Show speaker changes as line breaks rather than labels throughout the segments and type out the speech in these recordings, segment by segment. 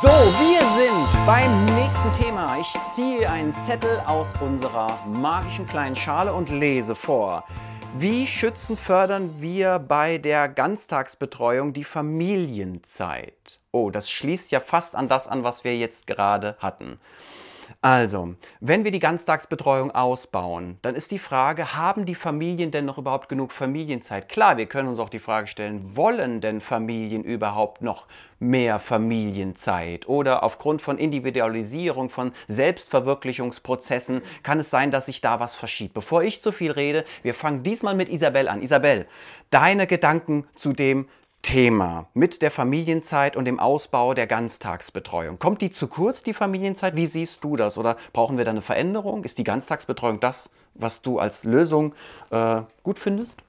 So, wir sind beim nächsten Thema. Ich ziehe einen Zettel aus unserer magischen kleinen Schale und lese vor. Wie schützen, fördern wir bei der Ganztagsbetreuung die Familienzeit? Oh, das schließt ja fast an das an, was wir jetzt gerade hatten. Also, wenn wir die Ganztagsbetreuung ausbauen, dann ist die Frage, haben die Familien denn noch überhaupt genug Familienzeit? Klar, wir können uns auch die Frage stellen, wollen denn Familien überhaupt noch mehr Familienzeit? Oder aufgrund von Individualisierung, von Selbstverwirklichungsprozessen kann es sein, dass sich da was verschiebt. Bevor ich zu viel rede, wir fangen diesmal mit Isabel an. Isabel, deine Gedanken zu dem Thema mit der Familienzeit und dem Ausbau der Ganztagsbetreuung. Kommt die zu kurz, die Familienzeit? Wie siehst du das? Oder brauchen wir da eine Veränderung? Ist die Ganztagsbetreuung das, was du als Lösung äh, gut findest?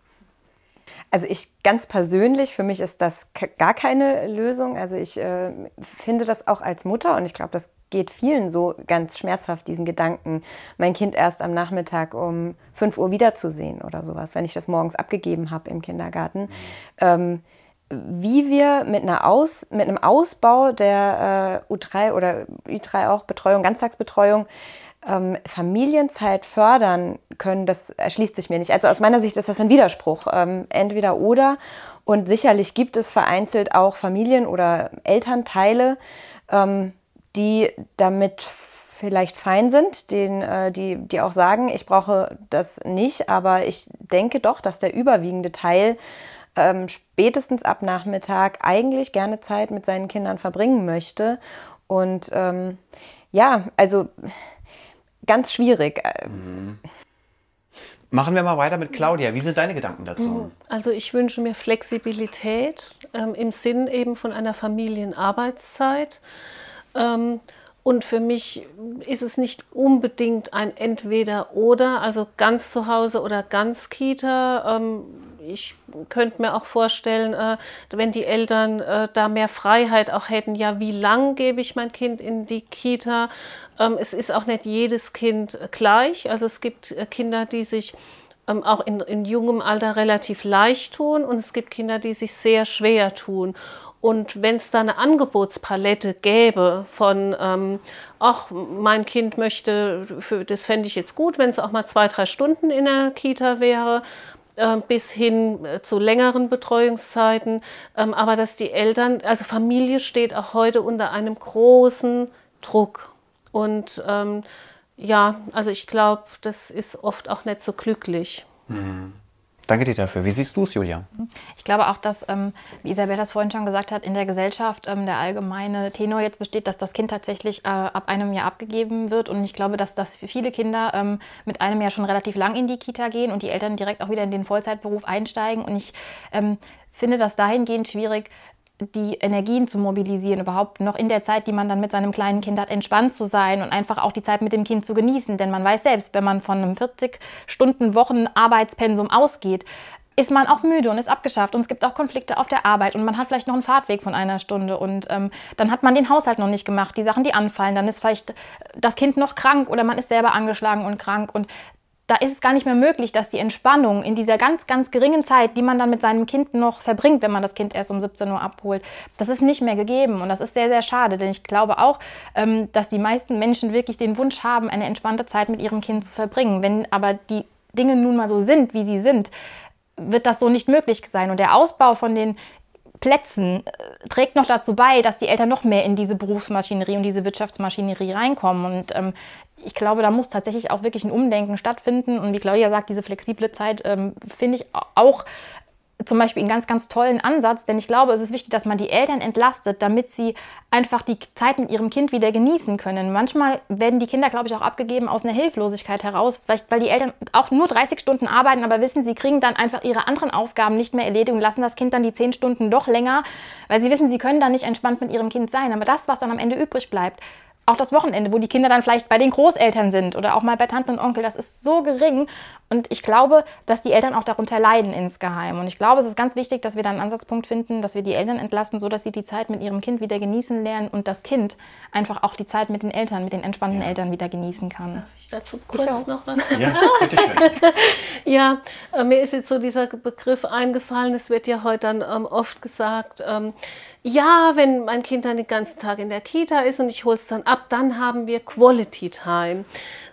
Also ich ganz persönlich, für mich ist das gar keine Lösung. Also ich äh, finde das auch als Mutter und ich glaube, das geht vielen so ganz schmerzhaft, diesen Gedanken, mein Kind erst am Nachmittag um 5 Uhr wiederzusehen oder sowas, wenn ich das morgens abgegeben habe im Kindergarten. Mhm. Ähm, wie wir mit, einer Aus, mit einem Ausbau der äh, U3 oder Ü3 auch Betreuung, Ganztagsbetreuung, ähm, Familienzeit fördern können, das erschließt sich mir nicht. Also aus meiner Sicht ist das ein Widerspruch, ähm, entweder oder. Und sicherlich gibt es vereinzelt auch Familien oder Elternteile, ähm, die damit vielleicht fein sind, den, äh, die, die auch sagen, ich brauche das nicht, aber ich denke doch, dass der überwiegende Teil ähm, spätestens ab Nachmittag eigentlich gerne Zeit mit seinen Kindern verbringen möchte. Und ähm, ja, also ganz schwierig.
Mhm. Machen wir mal weiter mit Claudia. Wie sind deine Gedanken dazu? Mhm.
Also ich wünsche mir Flexibilität ähm, im Sinn eben von einer Familienarbeitszeit. Ähm, und für mich ist es nicht unbedingt ein Entweder-Oder, also ganz zu Hause oder ganz Kita. Ähm, ich könnte mir auch vorstellen, äh, wenn die Eltern äh, da mehr Freiheit auch hätten, ja, wie lang gebe ich mein Kind in die Kita? Ähm, es ist auch nicht jedes Kind gleich. Also es gibt äh, Kinder, die sich ähm, auch in, in jungem Alter relativ leicht tun und es gibt Kinder, die sich sehr schwer tun. Und wenn es da eine Angebotspalette gäbe von, ähm, ach, mein Kind möchte, für, das fände ich jetzt gut, wenn es auch mal zwei, drei Stunden in der Kita wäre, bis hin äh, zu längeren Betreuungszeiten. Ähm, aber dass die Eltern, also Familie steht auch heute unter einem großen Druck. Und ähm, ja, also ich glaube, das ist oft auch nicht so glücklich.
Mhm. Danke dir dafür. Wie siehst du es, Julia?
Ich glaube auch, dass, ähm, wie Isabel das vorhin schon gesagt hat, in der Gesellschaft ähm, der allgemeine Tenor jetzt besteht, dass das Kind tatsächlich äh, ab einem Jahr abgegeben wird. Und ich glaube, dass das für viele Kinder ähm, mit einem Jahr schon relativ lang in die Kita gehen und die Eltern direkt auch wieder in den Vollzeitberuf einsteigen. Und ich finde das dahingehend schwierig, die Energien zu mobilisieren, überhaupt noch in der Zeit, die man dann mit seinem kleinen Kind hat, entspannt zu sein und einfach auch die Zeit mit dem Kind zu genießen. Denn man weiß selbst, wenn man von einem 40-Stunden-Wochen-Arbeitspensum ausgeht, ist man auch müde und ist abgeschafft und es gibt auch Konflikte auf der Arbeit und man hat vielleicht noch einen Fahrtweg von einer Stunde und ähm, dann hat man den Haushalt noch nicht gemacht, die Sachen, die anfallen, dann ist vielleicht das Kind noch krank oder man ist selber angeschlagen und krank und da ist es gar nicht mehr möglich, dass die Entspannung in dieser ganz, ganz geringen Zeit, die man dann mit seinem Kind noch verbringt, wenn man das Kind erst um 17 Uhr abholt, das ist nicht mehr gegeben. Und das ist sehr, sehr schade, denn ich glaube auch, ähm, dass die meisten Menschen wirklich den Wunsch haben, eine entspannte Zeit mit ihrem Kind zu verbringen. Wenn aber die Dinge nun mal so sind, wie sie sind, wird das so nicht möglich sein. Und der Ausbau von den Plätzen äh, trägt noch dazu bei, dass die Eltern noch mehr in diese Berufsmaschinerie und diese Wirtschaftsmaschinerie reinkommen. Und ähm, ich glaube, da muss tatsächlich auch wirklich ein Umdenken stattfinden. Und wie Claudia sagt, diese flexible Zeit ähm, finde ich auch zum Beispiel einen ganz, ganz tollen Ansatz, denn ich glaube, es ist wichtig, dass man die Eltern entlastet, damit sie einfach die Zeit mit ihrem Kind wieder genießen können. Manchmal werden die Kinder, glaube ich, auch abgegeben aus einer Hilflosigkeit heraus, vielleicht weil die Eltern auch nur 30 Stunden arbeiten, aber wissen, sie kriegen dann einfach ihre anderen Aufgaben nicht mehr erledigt und lassen das Kind dann die 10 Stunden doch länger, weil sie wissen, sie können dann nicht entspannt mit ihrem Kind sein. Aber das, was dann am Ende übrig bleibt, auch das Wochenende, wo die Kinder dann vielleicht bei den Großeltern sind oder auch mal bei Tante und Onkel, das ist so gering. Und ich glaube, dass die Eltern auch darunter leiden insgeheim. Und ich glaube, es ist ganz wichtig, dass wir da einen Ansatzpunkt finden, dass wir die Eltern entlasten, sodass sie die Zeit mit ihrem Kind wieder genießen lernen und das Kind einfach auch die Zeit mit den Eltern, mit den entspannten ja. Eltern wieder genießen kann. Darf
ich dazu kurz ich noch was sagen? Ja, bitte schön. ja, äh, mir ist jetzt so dieser Begriff eingefallen. Es wird ja heute dann ähm, oft gesagt, ähm, ja, wenn mein Kind dann den ganzen Tag in der Kita ist und ich hole es dann ab, dann haben wir Quality Time.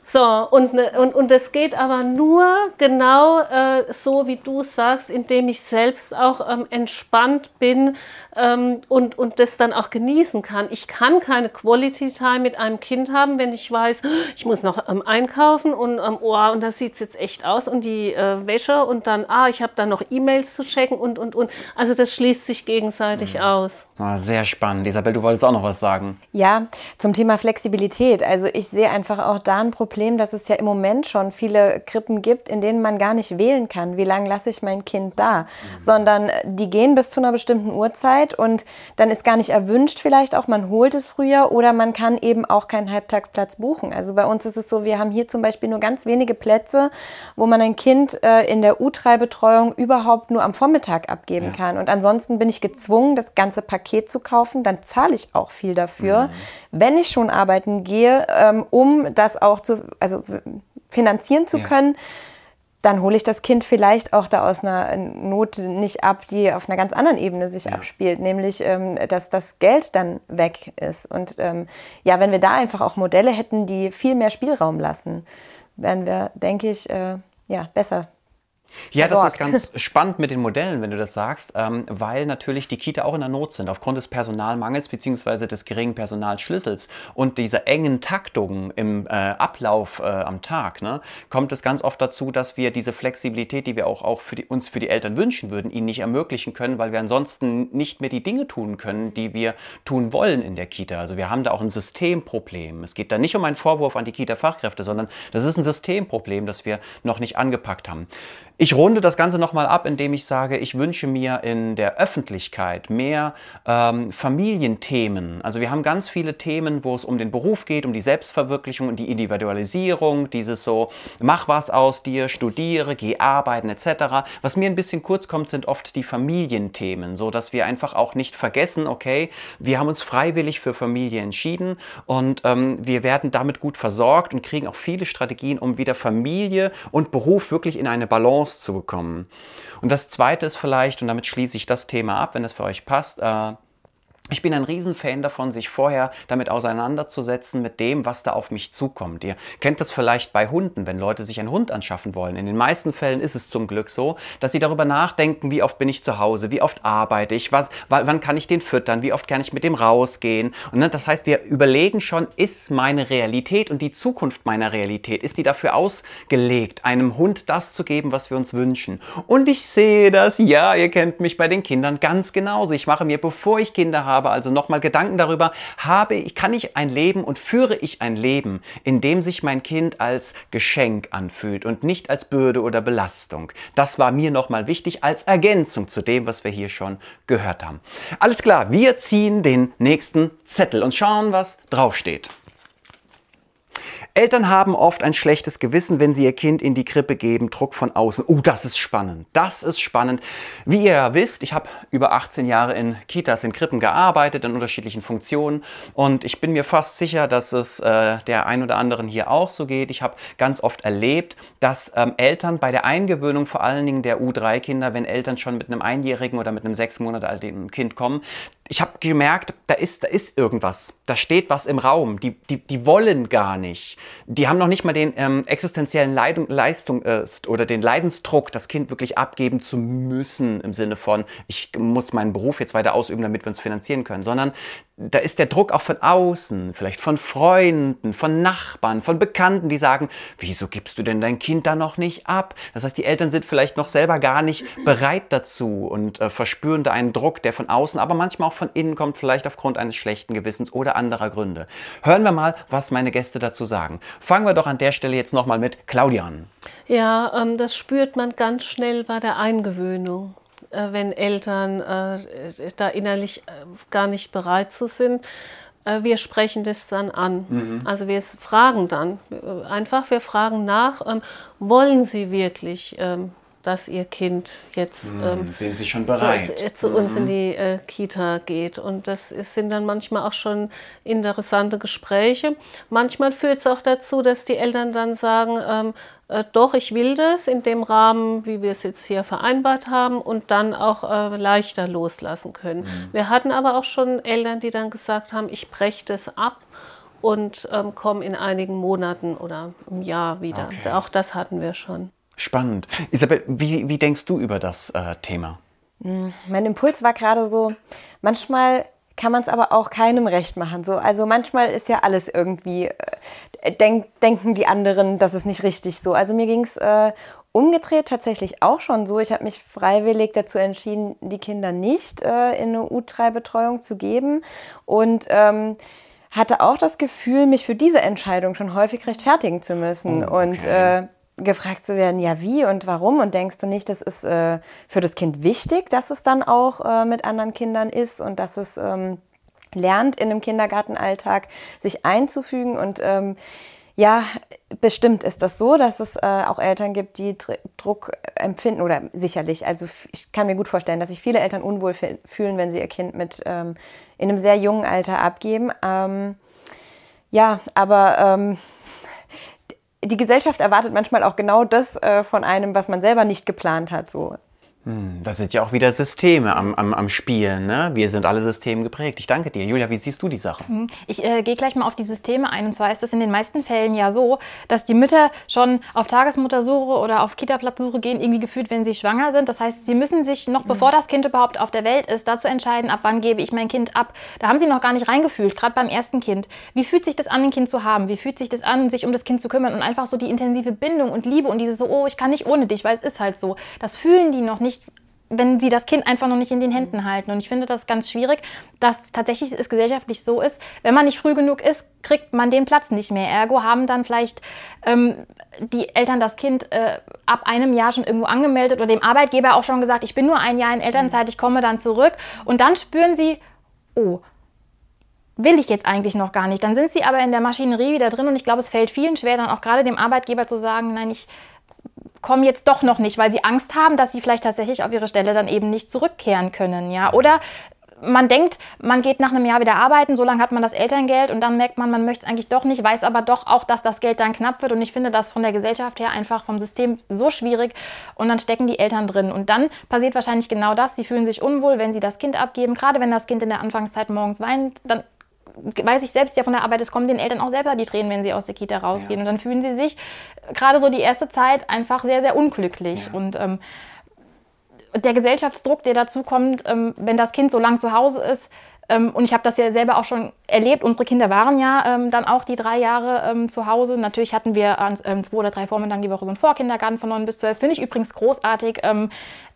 So, und, ne, und, und das geht aber nur genau äh, so, wie du sagst, indem ich selbst auch ähm, entspannt bin ähm, und, und das dann auch genießen kann. Ich kann keine Quality Time mit einem Kind haben, wenn ich weiß, ich muss noch ähm, einkaufen und, ähm, oh, und das sieht jetzt echt aus und die äh, Wäsche und dann, ah, ich habe dann noch E-Mails zu checken und, und, und. Also das schließt sich gegenseitig mhm. aus.
Ah, sehr spannend. Isabel, du wolltest auch noch was sagen.
Ja, zum Thema Flexibilität. Also ich sehe einfach auch da ein Problem Problem, dass es ja im Moment schon viele Krippen gibt, in denen man gar nicht wählen kann, wie lange lasse ich mein Kind da, mhm. sondern die gehen bis zu einer bestimmten Uhrzeit und dann ist gar nicht erwünscht vielleicht auch, man holt es früher oder man kann eben auch keinen Halbtagsplatz buchen. Also bei uns ist es so, wir haben hier zum Beispiel nur ganz wenige Plätze, wo man ein Kind äh, in der U3-Betreuung überhaupt nur am Vormittag abgeben ja. kann. Und ansonsten bin ich gezwungen, das ganze Paket zu kaufen. Dann zahle ich auch viel dafür, mhm. wenn ich schon arbeiten gehe, ähm, um das auch zu also finanzieren zu ja. können, dann hole ich das Kind vielleicht auch da aus einer Not nicht ab, die auf einer ganz anderen Ebene sich ja. abspielt, nämlich ähm, dass das Geld dann weg ist. Und ähm, ja, wenn wir da einfach auch Modelle hätten, die viel mehr Spielraum lassen, wären wir, denke ich, äh, ja, besser
ja, versorgt. das ist ganz spannend mit den Modellen, wenn du das sagst, ähm, weil natürlich die Kita auch in der Not sind, aufgrund des Personalmangels bzw. des geringen Personalschlüssels und dieser engen Taktung im äh, Ablauf äh, am Tag, ne, kommt es ganz oft dazu, dass wir diese Flexibilität, die wir auch, auch für die, uns für die Eltern wünschen würden, ihnen nicht ermöglichen können, weil wir ansonsten nicht mehr die Dinge tun können, die wir tun wollen in der Kita. Also wir haben da auch ein Systemproblem. Es geht da nicht um einen Vorwurf an die Kita-Fachkräfte, sondern das ist ein Systemproblem, das wir noch nicht angepackt haben. Ich runde das Ganze nochmal ab, indem ich sage, ich wünsche mir in der Öffentlichkeit mehr ähm, Familienthemen. Also wir haben ganz viele Themen, wo es um den Beruf geht, um die Selbstverwirklichung und die Individualisierung, dieses so, mach was aus dir, studiere, geh arbeiten etc. Was mir ein bisschen kurz kommt, sind oft die Familienthemen, so dass wir einfach auch nicht vergessen, okay, wir haben uns freiwillig für Familie entschieden und ähm, wir werden damit gut versorgt und kriegen auch viele Strategien, um wieder Familie und Beruf wirklich in eine Balance rauszubekommen. Und das Zweite ist vielleicht, und damit schließe ich das Thema ab, wenn es für euch passt, äh, ich bin ein Riesenfan davon, sich vorher damit auseinanderzusetzen mit dem, was da auf mich zukommt. Ihr kennt das vielleicht bei Hunden, wenn Leute sich einen Hund anschaffen wollen. In den meisten Fällen ist es zum Glück so, dass sie darüber nachdenken, wie oft bin ich zu Hause, wie oft arbeite ich, was, wann kann ich den füttern, wie oft kann ich mit dem rausgehen. Und ne, das heißt, wir überlegen schon, ist meine Realität und die Zukunft meiner Realität, ist die dafür ausgelegt, einem Hund das zu geben, was wir uns wünschen. Und ich sehe das, ja, ihr kennt mich bei den Kindern ganz genauso. Ich mache mir, bevor ich Kinder habe, habe, also nochmal Gedanken darüber, habe ich, kann ich ein Leben und führe ich ein Leben, in dem sich mein Kind als Geschenk anfühlt und nicht als Bürde oder Belastung. Das war mir nochmal wichtig als Ergänzung zu dem, was wir hier schon gehört haben. Alles klar, wir ziehen den nächsten Zettel und schauen, was draufsteht. Eltern haben oft ein schlechtes Gewissen, wenn sie ihr Kind in die Krippe geben, Druck von außen. Oh, das ist spannend. Das ist spannend. Wie ihr ja wisst, ich habe über 18 Jahre in Kitas, in Krippen gearbeitet, in unterschiedlichen Funktionen. Und ich bin mir fast sicher, dass es äh, der ein oder anderen hier auch so geht. Ich habe ganz oft erlebt, dass ähm, Eltern bei der Eingewöhnung, vor allen Dingen der U3-Kinder, wenn Eltern schon mit einem Einjährigen oder mit einem sechs Monate alten Kind kommen, ich habe gemerkt, da ist, da ist irgendwas, da steht was im Raum. Die, die, die wollen gar nicht. Die haben noch nicht mal den ähm, existenziellen Leidung, Leistung äh, oder den Leidensdruck, das Kind wirklich abgeben zu müssen im Sinne von, ich muss meinen Beruf jetzt weiter ausüben, damit wir uns finanzieren können, sondern da ist der Druck auch von außen, vielleicht von Freunden, von Nachbarn, von Bekannten, die sagen, wieso gibst du denn dein Kind da noch nicht ab? Das heißt, die Eltern sind vielleicht noch selber gar nicht bereit dazu und äh, verspüren da einen Druck, der von außen, aber manchmal auch von innen kommt, vielleicht aufgrund eines schlechten Gewissens oder anderer Gründe. Hören wir mal, was meine Gäste dazu sagen. Fangen wir doch an der Stelle jetzt nochmal mit Claudia an.
Ja, ähm, das spürt man ganz schnell bei der Eingewöhnung. Äh, wenn Eltern äh, da innerlich äh, gar nicht bereit zu sind. wir sprechen das dann an. Mhm. Also wir fragen dann einfach, wir fragen nach, ähm, wollen Sie wirklich ähm, dass ihr Kind jetzt
hm, ähm, sind Sie schon bereit?
zu, äh, zu mhm. uns in die äh, Kita geht. Und das ist, sind dann manchmal auch schon interessante Gespräche. Manchmal führt es auch dazu, dass die Eltern dann sagen, ähm, äh, doch, ich will das in dem Rahmen, wie wir es jetzt hier vereinbart haben und dann auch äh, leichter loslassen können. Mhm. Wir hatten aber auch schon Eltern, die dann gesagt haben, ich breche das ab und ähm, komme in einigen Monaten oder im Jahr wieder. Okay. Auch das hatten wir schon.
Spannend. Isabel, wie, wie denkst du über das äh, Thema?
Hm, mein Impuls war gerade so, manchmal kann man es aber auch keinem recht machen. So, also manchmal ist ja alles irgendwie, äh, denk, denken die anderen, das ist nicht richtig so. Also mir ging es äh, umgedreht tatsächlich auch schon so. Ich habe mich freiwillig dazu entschieden, die Kinder nicht äh, in eine U3-Betreuung zu geben. Und ähm, hatte auch das Gefühl, mich für diese Entscheidung schon häufig rechtfertigen zu müssen. Oh, okay. Und äh, gefragt zu werden, ja wie und warum und denkst du nicht, das ist äh, für das Kind wichtig, dass es dann auch äh, mit anderen Kindern ist und dass es ähm, lernt in einem Kindergartenalltag sich einzufügen und ähm, ja, bestimmt ist das so, dass es äh, auch Eltern gibt, die Druck empfinden oder sicherlich. Also ich kann mir gut vorstellen, dass sich viele Eltern unwohl fühlen, wenn sie ihr Kind mit ähm, in einem sehr jungen Alter abgeben. Ähm, ja, aber ähm, die Gesellschaft erwartet manchmal auch genau das äh, von einem, was man selber nicht geplant hat. So.
Hm, da sind ja auch wieder Systeme am, am, am Spielen. Ne? Wir sind alle System geprägt. Ich danke dir. Julia, wie siehst du die Sache? Hm,
ich äh, gehe gleich mal auf die Systeme ein. Und zwar ist es in den meisten Fällen ja so, dass die Mütter schon auf Tagesmuttersuche oder auf Kita-Platzsuche gehen, irgendwie gefühlt, wenn sie schwanger sind. Das heißt, sie müssen sich noch, mhm. bevor das Kind überhaupt auf der Welt ist, dazu entscheiden, ab wann gebe ich mein Kind ab. Da haben sie noch gar nicht reingefühlt, gerade beim ersten Kind. Wie fühlt sich das an, ein Kind zu haben? Wie fühlt sich das an, sich um das Kind zu kümmern? Und einfach so die intensive Bindung und Liebe und dieses so, oh, ich kann nicht ohne dich, weil es ist halt so. Das fühlen die noch nicht wenn sie das Kind einfach noch nicht in den Händen halten. Und ich finde das ganz schwierig, dass tatsächlich es gesellschaftlich so ist, wenn man nicht früh genug ist, kriegt man den Platz nicht mehr. Ergo haben dann vielleicht ähm, die Eltern das Kind äh, ab einem Jahr schon irgendwo angemeldet oder dem Arbeitgeber auch schon gesagt, ich bin nur ein Jahr in Elternzeit, ich komme dann zurück. Und dann spüren sie, oh, will ich jetzt eigentlich noch gar nicht. Dann sind sie aber in der Maschinerie wieder drin und ich glaube, es fällt vielen schwer, dann auch gerade dem Arbeitgeber zu sagen, nein, ich kommen jetzt doch noch nicht, weil sie Angst haben, dass sie vielleicht tatsächlich auf ihre Stelle dann eben nicht zurückkehren können, ja. Oder man denkt, man geht nach einem Jahr wieder arbeiten, so lange hat man das Elterngeld und dann merkt man, man möchte es eigentlich doch nicht, weiß aber doch auch, dass das Geld dann knapp wird und ich finde das von der Gesellschaft her einfach vom System so schwierig und dann stecken die Eltern drin und dann passiert wahrscheinlich genau das, sie fühlen sich unwohl, wenn sie das Kind abgeben, gerade wenn das Kind in der Anfangszeit morgens weint, dann weiß ich selbst ja von der Arbeit, es kommen den Eltern auch selber die Tränen, wenn sie aus der Kita rausgehen. Ja. Und dann fühlen sie sich gerade so die erste Zeit einfach sehr, sehr unglücklich. Ja. Und ähm, der Gesellschaftsdruck, der dazu kommt, ähm, wenn das Kind so lang zu Hause ist, ähm, und ich habe das ja selber auch schon erlebt. Unsere Kinder waren ja ähm, dann auch die drei Jahre ähm, zu Hause. Natürlich hatten wir ähm, zwei oder drei Vormittagen die Woche so einen Vorkindergarten von neun bis zwölf. Finde ich übrigens großartig.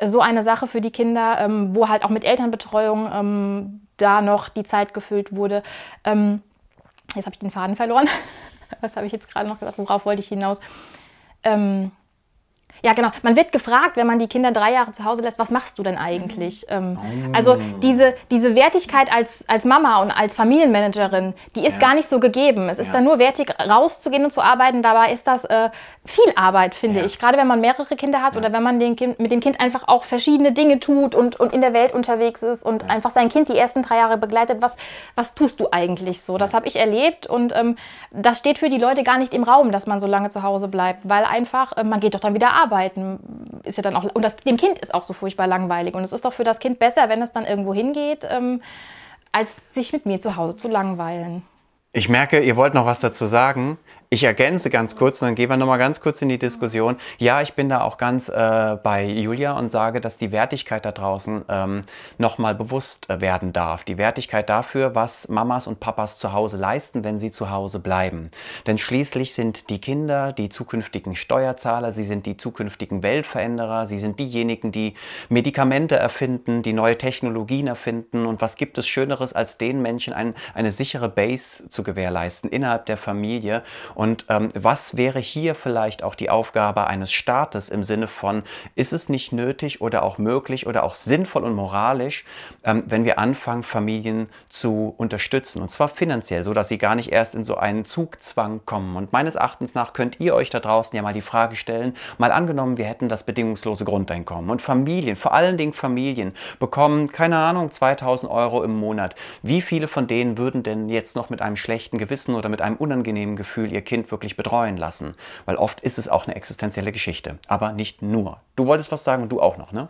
So eine Sache für die Kinder, wo halt auch mit Elternbetreuung da noch die Zeit gefüllt wurde. jetzt habe ich den Faden verloren. Was habe ich jetzt gerade noch gesagt? Worauf wollte ich hinaus? Ähm, ja, genau. Man wird gefragt, wenn man die Kinder drei Jahre zu Hause lässt, was machst du denn eigentlich? Ähm, oh. Also diese, diese Wertigkeit als, als Mama und als Familienmanagerin, die ist ja. gar nicht so gegeben. Es ist dann nur wertig, rauszugehen und zu arbeiten. Dabei ist das äh, viel Arbeit, finde ja. ich. Gerade wenn man mehrere Kinder hat oder wenn man den kind, mit dem Kind einfach auch verschiedene Dinge tut und, und in der Welt unterwegs ist und einfach sein Kind die ersten drei Jahre begleitet. Was, was tust du eigentlich so? Das habe ich erlebt und ähm, das steht für die Leute gar nicht im Raum, dass man so lange zu Hause bleibt, weil einfach, äh, man geht doch dann wieder arbeiten arbeiten ist ja dann auch, und das, dem Kind ist auch so furchtbar langweilig. Und es ist doch für das Kind besser, wenn es dann irgendwo hingeht, ähm, als sich mit mir zu Hause zu langweilen.
Ich merke, ihr wollt noch was dazu sagen. Ich ergänze ganz kurz und dann gehen wir nochmal ganz kurz in die Diskussion. Ja, ich bin da auch ganz äh, bei Julia und sage, dass die Wertigkeit da draußen ähm, nochmal bewusst äh, werden darf. Die Wertigkeit dafür, was Mamas und Papas zu Hause leisten, wenn sie zu Hause bleiben. Denn schließlich sind die Kinder die zukünftigen Steuerzahler, sie sind die zukünftigen Weltveränderer, sie sind diejenigen, die Medikamente erfinden, die neue Technologien erfinden. Und was gibt es Schöneres, als den Menschen ein, eine sichere Base zu gewährleisten innerhalb der Familie? Und Und ähm, was wäre hier vielleicht auch die Aufgabe eines Staates im Sinne von, ist es nicht nötig oder auch möglich oder auch sinnvoll und moralisch, ähm, wenn wir anfangen, Familien zu unterstützen und zwar finanziell, so dass sie gar nicht erst in so einen Zugzwang kommen. Und meines Erachtens nach könnt ihr euch da draußen ja mal die Frage stellen, mal angenommen, wir hätten das bedingungslose Grundeinkommen und Familien, vor allen Dingen Familien, bekommen, keine Ahnung, 2000 Euro im Monat. Wie viele von denen würden denn jetzt noch mit einem schlechten Gewissen oder mit einem unangenehmen Gefühl ihr Kind wirklich betreuen lassen? Weil oft ist es auch eine existenzielle Geschichte, aber nicht nur. Du wolltest was sagen und du auch noch, ne?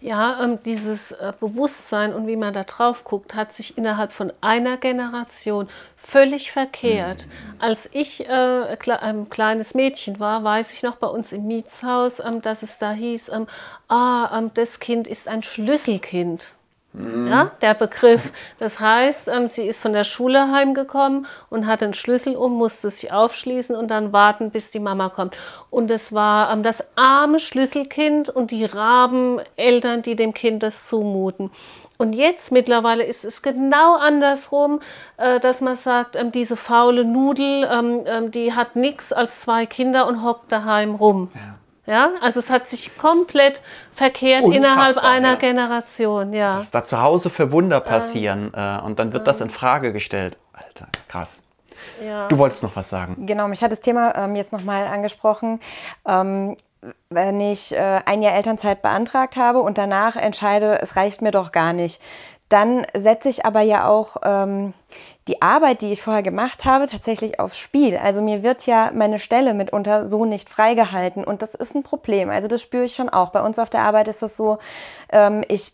Ja, ähm, dieses äh, Bewusstsein und wie man da drauf guckt, hat sich innerhalb von einer Generation völlig verkehrt. Mhm. Als ich äh, ein kleines Mädchen war, weiß ich noch bei uns im Mietshaus, ähm, dass es da hieß, ähm, ah, ähm, das Kind ist ein Schlüsselkind. Ja, der Begriff. Das heißt, ähm, sie ist von der Schule heimgekommen und hat den Schlüssel um, musste sich aufschließen und dann warten, bis die Mama kommt. Und es war ähm, das arme Schlüsselkind und die Rabeneltern, die dem Kind das zumuten. Und jetzt mittlerweile ist es genau andersrum, äh, dass man sagt, ähm, diese faule Nudel, die hat nichts als zwei Kinder und hockt daheim rum. Ja. Ja, also es hat sich komplett verkehrt Unfassbar, innerhalb einer ja. Generation. Ja.
Dass da zu Hause für Wunder passieren ähm, äh, und dann wird ähm, das in Frage gestellt. Alter, krass. Ja. Du wolltest noch was sagen.
Genau, mich hat das Thema ähm, jetzt nochmal angesprochen. Ähm, wenn ich äh, ein Jahr Elternzeit beantragt habe und danach entscheide, es reicht mir doch gar nicht, dann setze ich aber ja auch ähm, die Arbeit, die ich vorher gemacht habe, tatsächlich aufs Spiel. Also mir wird ja meine Stelle mitunter so nicht freigehalten und das ist ein Problem. Also das spüre ich schon auch. Bei uns auf der Arbeit ist das so, ähm, ich,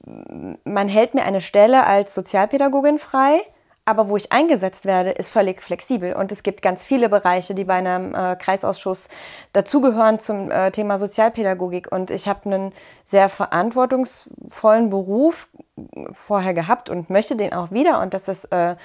man hält mir eine Stelle als Sozialpädagogin frei aber wo ich eingesetzt werde, ist völlig flexibel. Und es gibt ganz viele Bereiche, die bei einem äh, Kreisausschuss dazugehören zum äh, Thema Sozialpädagogik. Und ich habe einen sehr verantwortungsvollen Beruf vorher gehabt und möchte den auch wieder. Und das ist äh,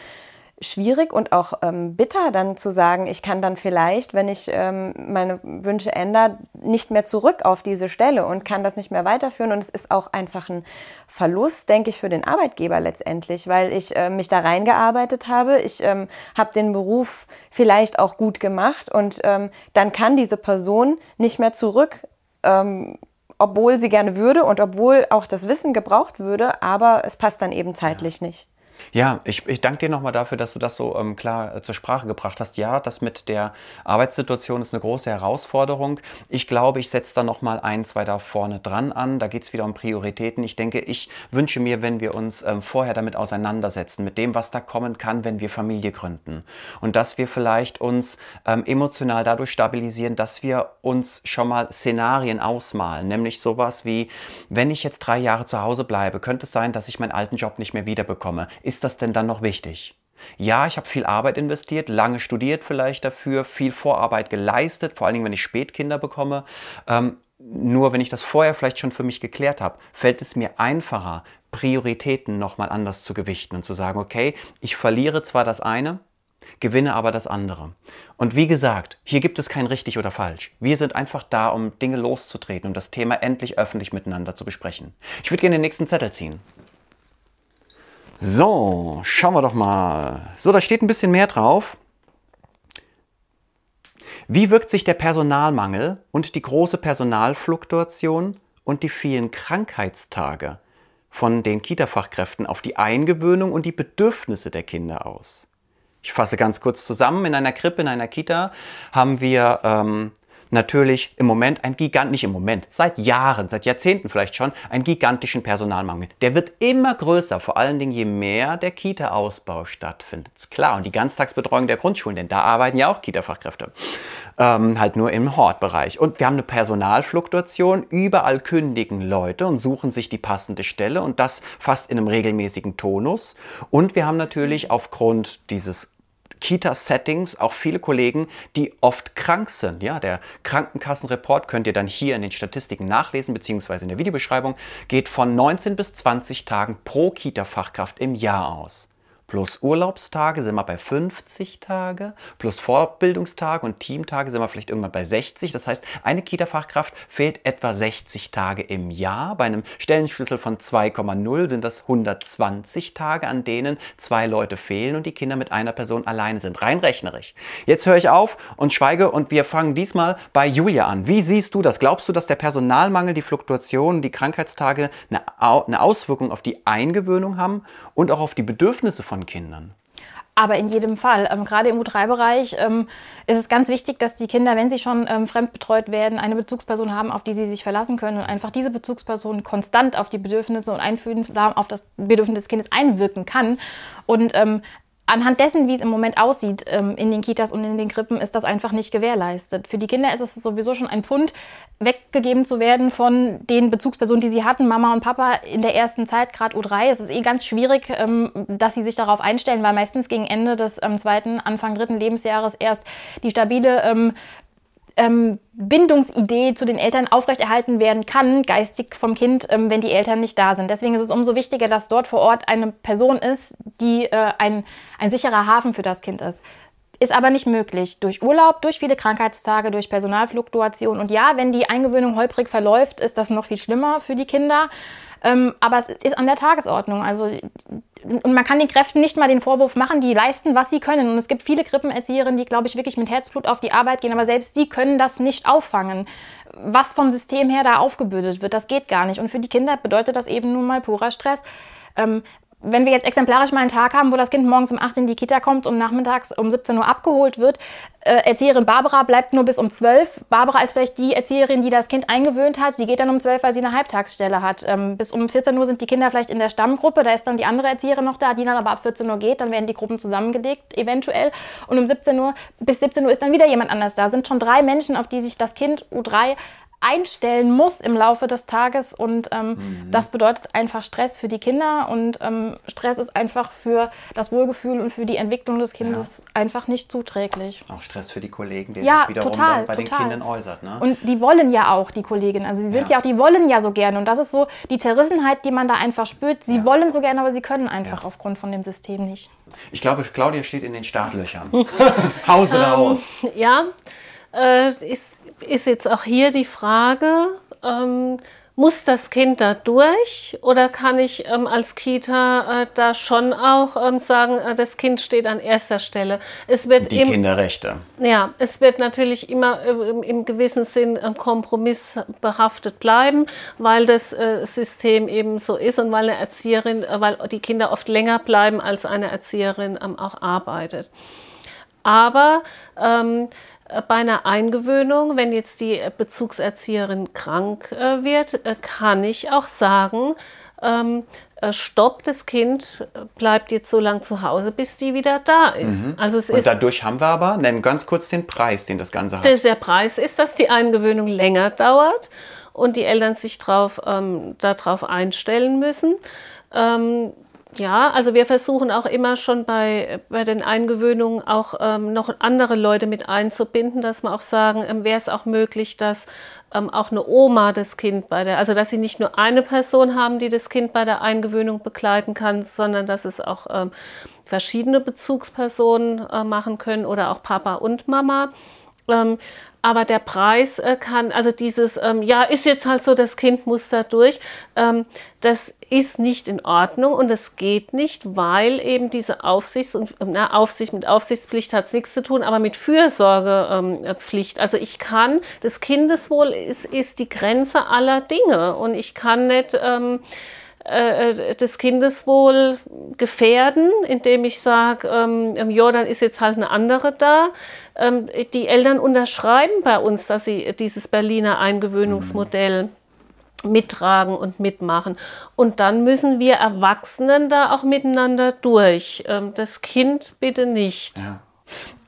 schwierig und auch ähm, bitter, dann zu sagen, ich kann dann vielleicht, wenn ich ähm, meine Wünsche ändere, nicht mehr zurück auf diese Stelle und kann das nicht mehr weiterführen. Und es ist auch einfach ein Verlust, denke ich, für den Arbeitgeber letztendlich, weil ich äh, mich da reingearbeitet habe. Ich ähm, habe den Beruf vielleicht auch gut gemacht und ähm, dann kann diese Person nicht mehr zurück ähm, obwohl sie gerne würde und obwohl auch das Wissen gebraucht würde, aber es passt dann eben zeitlich ja. nicht.
Ja, ich, ich danke dir nochmal dafür, dass du das so ähm, klar äh, zur Sprache gebracht hast. Ja, das mit der Arbeitssituation ist eine große Herausforderung. Ich glaube, ich setze da nochmal ein, zwei da vorne dran an. Da geht es wieder um Prioritäten. Ich denke, ich wünsche mir, wenn wir uns ähm, vorher damit auseinandersetzen, mit dem, was da kommen kann, wenn wir Familie gründen. Und dass wir vielleicht uns ähm, emotional dadurch stabilisieren, dass wir uns schon mal Szenarien ausmalen. Nämlich sowas wie, wenn ich jetzt drei Jahre zu Hause bleibe, könnte es sein, dass ich meinen alten Job nicht mehr wiederbekomme ist das denn dann noch wichtig? Ja, ich habe viel Arbeit investiert, lange studiert vielleicht dafür, viel Vorarbeit geleistet, vor allen Dingen, wenn ich Spätkinder bekomme. Ähm, nur wenn ich das vorher vielleicht schon für mich geklärt habe, fällt es mir einfacher, Prioritäten nochmal anders zu gewichten und zu sagen, okay, ich verliere zwar das eine, gewinne aber das andere. Und wie gesagt, hier gibt es kein richtig oder falsch. Wir sind einfach da, um Dinge loszutreten und das Thema endlich öffentlich miteinander zu besprechen. Ich würde gerne den nächsten Zettel ziehen. So, schauen wir doch mal. So, da steht ein bisschen mehr drauf. Wie wirkt sich der Personalmangel und die große Personalfluktuation und die vielen Krankheitstage von den Kita-Fachkräften auf die Eingewöhnung und die Bedürfnisse der Kinder aus? Ich fasse ganz kurz zusammen. In einer Krippe, in einer Kita haben wir ähm, natürlich im Moment ein Gigant, nicht im Moment, seit Jahren, seit Jahrzehnten vielleicht schon, einen gigantischen Personalmangel. Der wird immer größer, vor allen Dingen je mehr der Kita-Ausbau stattfindet. Ist klar, und die Ganztagsbetreuung der Grundschulen, denn da arbeiten ja auch Kita-Fachkräfte. Ähm, halt nur im Hortbereich. Und wir haben eine Personalfluktuation. Überall kündigen Leute und suchen sich die passende Stelle und das fast in einem regelmäßigen Tonus. Und wir haben natürlich aufgrund dieses Kita-Settings auch viele Kollegen, die oft krank sind. Ja, der Krankenkassenreport könnt ihr dann hier in den Statistiken nachlesen, beziehungsweise in der Videobeschreibung, geht von 19 bis 20 Tagen pro Kita-Fachkraft im Jahr aus. Plus Urlaubstage sind wir bei 50 Tage, plus Fortbildungstage und Teamtage sind wir vielleicht irgendwann bei 60. Das heißt, eine Kita-Fachkraft fehlt etwa 60 Tage im Jahr. Bei einem Stellenschlüssel von 2,0 sind das 120 Tage, an denen zwei Leute fehlen und die Kinder mit einer Person alleine sind. Rein rechnerisch. Jetzt höre ich auf und schweige und wir fangen diesmal bei Julia an. Wie siehst du das? Glaubst du, dass der Personalmangel, die Fluktuation, die Krankheitstage eine Auswirkung auf die Eingewöhnung haben und auch auf die Bedürfnisse von Kindern?
Aber in jedem Fall, ähm, gerade im U3-Bereich ähm, ist es ganz wichtig, dass die Kinder, wenn sie schon ähm, fremdbetreut werden, eine Bezugsperson haben, auf die sie sich verlassen können und einfach diese Bezugsperson konstant auf die Bedürfnisse und einfühlsam auf das Bedürfnis des Kindes einwirken kann. Und ähm, anhand dessen, wie es im Moment aussieht ähm, in den Kitas und in den Krippen, ist das einfach nicht gewährleistet. Für die Kinder ist es sowieso schon ein Pfund, weggegeben zu werden von den Bezugspersonen, die sie hatten, Mama und Papa in der ersten Zeit, gerade U3. Es ist eh ganz schwierig, ähm, dass sie sich darauf einstellen, weil meistens gegen Ende des ähm, zweiten, Anfang dritten Lebensjahres erst die stabile ähm, Bindungsidee zu den Eltern aufrechterhalten werden kann, geistig vom Kind, ähm, wenn die Eltern nicht da sind. Deswegen ist es umso wichtiger, dass dort vor Ort eine Person ist, die äh, ein, ein sicherer Hafen für das Kind ist. Ist aber nicht möglich. Durch Urlaub, durch viele Krankheitstage, durch Personalfluktuation. Und ja, wenn die Eingewöhnung holprig verläuft, ist das noch viel schlimmer für die Kinder. Ähm, aber es ist an der Tagesordnung. Also und man kann den Kräften nicht mal den Vorwurf machen, die leisten, was sie können. Und es gibt viele Krippenerzieherinnen, die, glaube ich, wirklich mit Herzblut auf die Arbeit gehen, aber selbst sie können das nicht auffangen. Was vom System her da aufgebürdet wird, das geht gar nicht. Und für die Kinder bedeutet das eben nun mal purer Stress. Ähm, wenn wir jetzt exemplarisch mal einen Tag haben, wo das Kind morgens um 8 in die Kita kommt und nachmittags um 17 Uhr abgeholt wird, äh, Erzieherin Barbara bleibt nur bis um 12. Barbara ist vielleicht die Erzieherin, die das Kind eingewöhnt hat. Sie geht dann um 12, weil sie eine Halbtagsstelle hat. Ähm, bis um 14 Uhr sind die Kinder vielleicht in der Stammgruppe. Da ist dann die andere Erzieherin noch da, die dann aber ab 14 Uhr geht. Dann werden die Gruppen zusammengelegt, eventuell. Und um 17 Uhr, bis 17 Uhr ist dann wieder jemand anders da. Sind schon drei Menschen, auf die sich das Kind U3 einstellen muss im Laufe des Tages und ähm, mhm. das bedeutet einfach Stress für die Kinder und ähm, Stress ist einfach für das Wohlgefühl und für die Entwicklung des Kindes ja. einfach nicht zuträglich.
Auch Stress für die Kollegen, der
ja,
sich wiederum
total,
bei
total.
den Kindern äußert. Ne?
Und die wollen ja auch, die Kolleginnen, also sie sind ja. ja. auch, die wollen ja so gerne und das ist so die Zerrissenheit, die man da einfach spürt. Sie wollen so gerne, aber sie können einfach aufgrund von dem System nicht.
Ich glaube, Claudia steht in den Startlöchern. Hause raus.
Ähm, ja, äh, ist ist jetzt auch hier die Frage, ähm, muss das Kind da durch oder kann ich ähm, als Kita äh, da schon auch ähm, sagen, äh, das Kind steht an erster Stelle?
Es wird die im, Kinderrechte.
Ja, es wird natürlich immer äh, im, im, gewissen Sinn äh, kompromissbehaftet bleiben, weil das äh, System eben so ist und weil eine Erzieherin, äh, weil die Kinder oft länger bleiben, als eine Erzieherin ähm, auch arbeitet. Aber ähm, bei einer Eingewöhnung, wenn jetzt die Bezugserzieherin krank äh, wird, äh, kann ich auch sagen, ähm, äh, stopp, das Kind bleibt jetzt so lange zu Hause, bis die wieder da ist.
Mhm. Also es Und ist, dadurch haben wir aber, nennen ganz kurz den Preis, den das Ganze hat.
Der Preis ist, dass die Eingewöhnung länger dauert und die Eltern sich drauf, ähm, darauf einstellen müssen. Ähm, ja, also wir versuchen auch immer schon bei, bei den Eingewöhnungen auch ähm, noch andere Leute mit einzubinden, dass wir auch sagen, ähm, wäre es auch möglich, dass ähm, auch eine Oma das Kind bei der, also dass sie nicht nur eine Person haben, die das Kind bei der Eingewöhnung begleiten kann, sondern dass es auch ähm, verschiedene Bezugspersonen äh, machen können oder auch Papa und Mama. Ähm, aber der Preis äh, kann, also dieses, ähm, ja, ist jetzt halt so, das Kind muss da durch, ähm, das ist nicht in Ordnung und das geht nicht, weil eben diese Aufsichts- und na, Aufsicht mit Aufsichtspflicht hat nichts zu tun, aber mit Fürsorgepflicht. Ähm, also ich kann, das Kindeswohl ist, ist die Grenze aller Dinge und ich kann nicht ähm, äh, das Kindeswohl gefährden, indem ich sage, ähm, ja, dann ist jetzt halt eine andere da. Ähm, die Eltern unterschreiben bei uns, dass sie dieses Berliner Eingewöhnungsmodell mhm mittragen und mitmachen. Und dann müssen wir Erwachsenen da auch miteinander durch. Ähm, das Kind bitte nicht. Ja.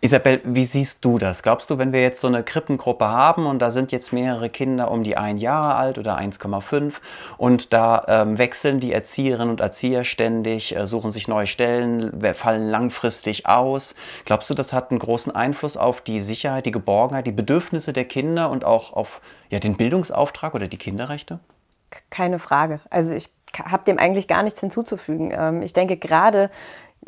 Isabel, wie siehst du das? Glaubst du, wenn wir jetzt so eine Krippengruppe haben und da sind jetzt mehrere Kinder um die ein Jahre alt oder 1,5 und da ähm, wechseln die Erzieherinnen und Erzieher ständig, äh, suchen sich neue Stellen, fallen langfristig aus. Glaubst du, das hat einen großen Einfluss auf die Sicherheit, die Geborgenheit, die Bedürfnisse der Kinder und auch auf ja, den Bildungsauftrag oder die Kinderrechte?
Keine Frage. Also ich habe dem eigentlich gar nichts hinzuzufügen. Ähm, ich denke gerade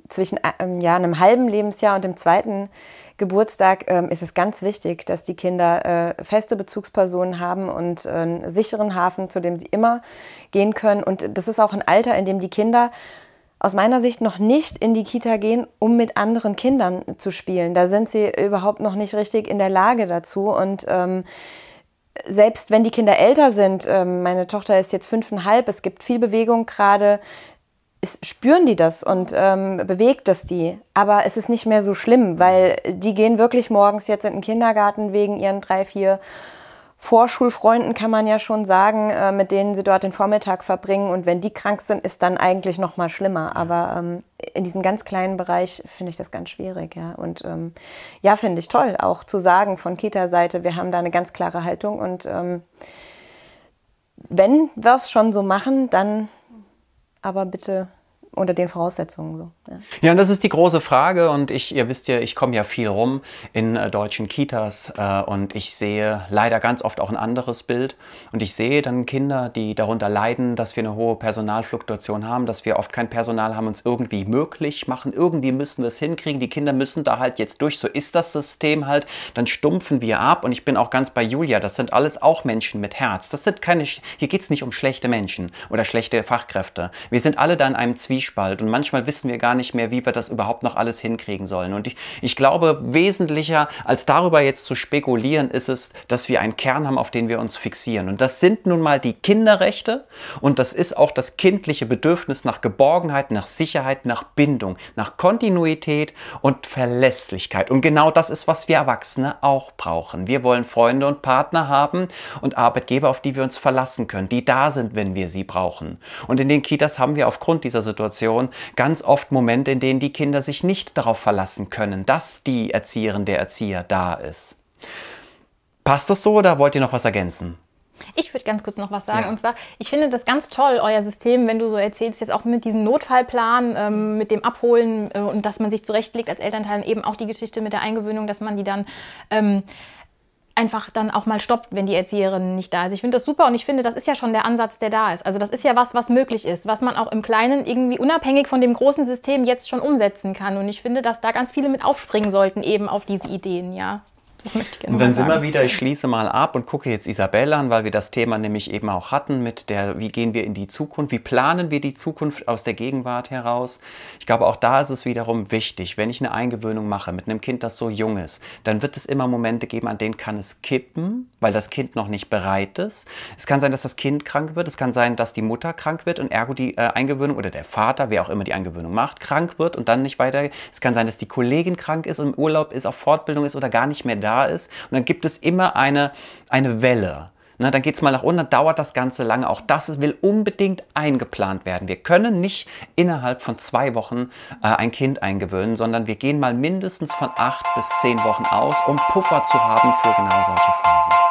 zwischen ähm, ja, einem halben Lebensjahr und dem zweiten Geburtstag ähm, ist es ganz wichtig, dass die Kinder äh, feste Bezugspersonen haben und äh, einen sicheren Hafen, zu dem sie immer gehen können. Und das ist auch ein Alter, in dem die Kinder aus meiner Sicht noch nicht in die Kita gehen, um mit anderen Kindern zu spielen. Da sind sie überhaupt noch nicht richtig in der Lage dazu. Und ähm, selbst wenn die Kinder älter sind, ähm, meine Tochter ist jetzt fünfeinhalb, es gibt viel Bewegung gerade, ist, spüren die das und ähm, bewegt es die. Aber es ist nicht mehr so schlimm, weil die gehen wirklich morgens jetzt in den Kindergarten wegen ihren drei, vier Vorschulfreunden, kann man ja schon sagen, äh, mit denen sie dort den Vormittag verbringen. Und wenn die krank sind, ist dann eigentlich noch mal schlimmer. Aber ähm, in diesem ganz kleinen Bereich finde ich das ganz schwierig. Ja. Und ähm, ja, finde ich toll, auch zu sagen von Kita-Seite, wir haben da eine ganz klare Haltung. Und ähm, wenn wir es schon so machen, dann aber bitte unter den Voraussetzungen so.
Ja. ja, und das ist die große Frage und ich, ihr wisst ja, ich komme ja viel rum in äh, deutschen Kitas äh, und ich sehe leider ganz oft auch ein anderes Bild und ich sehe dann Kinder, die darunter leiden, dass wir eine hohe Personalfluktuation haben, dass wir oft kein Personal haben, uns irgendwie möglich machen, irgendwie müssen wir es hinkriegen, die Kinder müssen da halt jetzt durch, so ist das System halt, dann stumpfen wir ab und ich bin auch ganz bei Julia, das sind alles auch Menschen mit Herz, das sind keine, hier geht es nicht um schlechte Menschen oder schlechte Fachkräfte, wir sind alle da in einem Zwiespalt Zwiespalt und manchmal wissen wir gar nicht mehr, wie wir das überhaupt noch alles hinkriegen sollen. Und ich, ich glaube, wesentlicher als darüber jetzt zu spekulieren, ist es, dass wir einen Kern haben, auf den wir uns fixieren. Und das sind nun mal die Kinderrechte und das ist auch das kindliche Bedürfnis nach Geborgenheit, nach Sicherheit, nach Bindung, nach Kontinuität und Verlässlichkeit. Und genau das ist, was wir Erwachsene auch brauchen. Wir wollen Freunde und Partner haben und Arbeitgeber, auf die wir uns verlassen können, die da sind, wenn wir sie brauchen. Und in den Kitas haben wir aufgrund dieser Situation Situation ganz oft Momente, in denen die Kinder sich nicht darauf verlassen können, dass die Erzieherin, der Erzieher da ist. Passt das so oder wollt ihr noch was ergänzen?
Ich würde ganz kurz noch was sagen. Ja. Und zwar, ich finde das ganz toll, euer System, wenn du so erzählst, jetzt auch mit diesem Notfallplan, ähm, mit dem Abholen äh, und dass man sich zurechtlegt als Elternteil, eben auch die Geschichte mit der Eingewöhnung, dass man die dann ähm, einfach dann auch mal stoppt, wenn die Erzieherin nicht da ist. Ich finde das super und ich finde, das ist ja schon der Ansatz, der da ist. Also das ist ja was, was möglich ist, was man auch im Kleinen irgendwie unabhängig von dem großen System jetzt schon umsetzen kann. Und ich finde, dass da ganz viele mit aufspringen sollten eben auf diese Ideen, ja.
Das möchte ich gerne Und dann sind wir wieder, ich schließe mal ab und gucke jetzt Isabelle an, weil wir das Thema nämlich eben auch hatten mit der, wie gehen wir in die Zukunft, wie planen wir die Zukunft aus der Gegenwart heraus. Ich glaube, auch da ist es wiederum wichtig, wenn ich eine Eingewöhnung mache mit einem Kind, das so jung ist, dann wird es immer Momente geben, an denen kann es kippen, weil das Kind noch nicht bereit ist. Es kann sein, dass das Kind krank wird, es kann sein, dass die Mutter krank wird und ergo die äh, Eingewöhnung oder der Vater, wer auch immer die Eingewöhnung macht, krank wird und dann nicht weiter. Es kann sein, dass die Kollegin krank ist und im Urlaub ist, auf Fortbildung ist oder gar nicht mehr da ist. Und dann gibt es immer eine, eine Welle. Na, dann geht es mal nach unten, dauert das Ganze lange. Auch das will unbedingt eingeplant werden. Wir können nicht innerhalb von zwei Wochen äh, ein Kind eingewöhnen, sondern wir gehen mal mindestens von acht bis zehn Wochen aus, um Puffer zu haben für genau solche Phasen.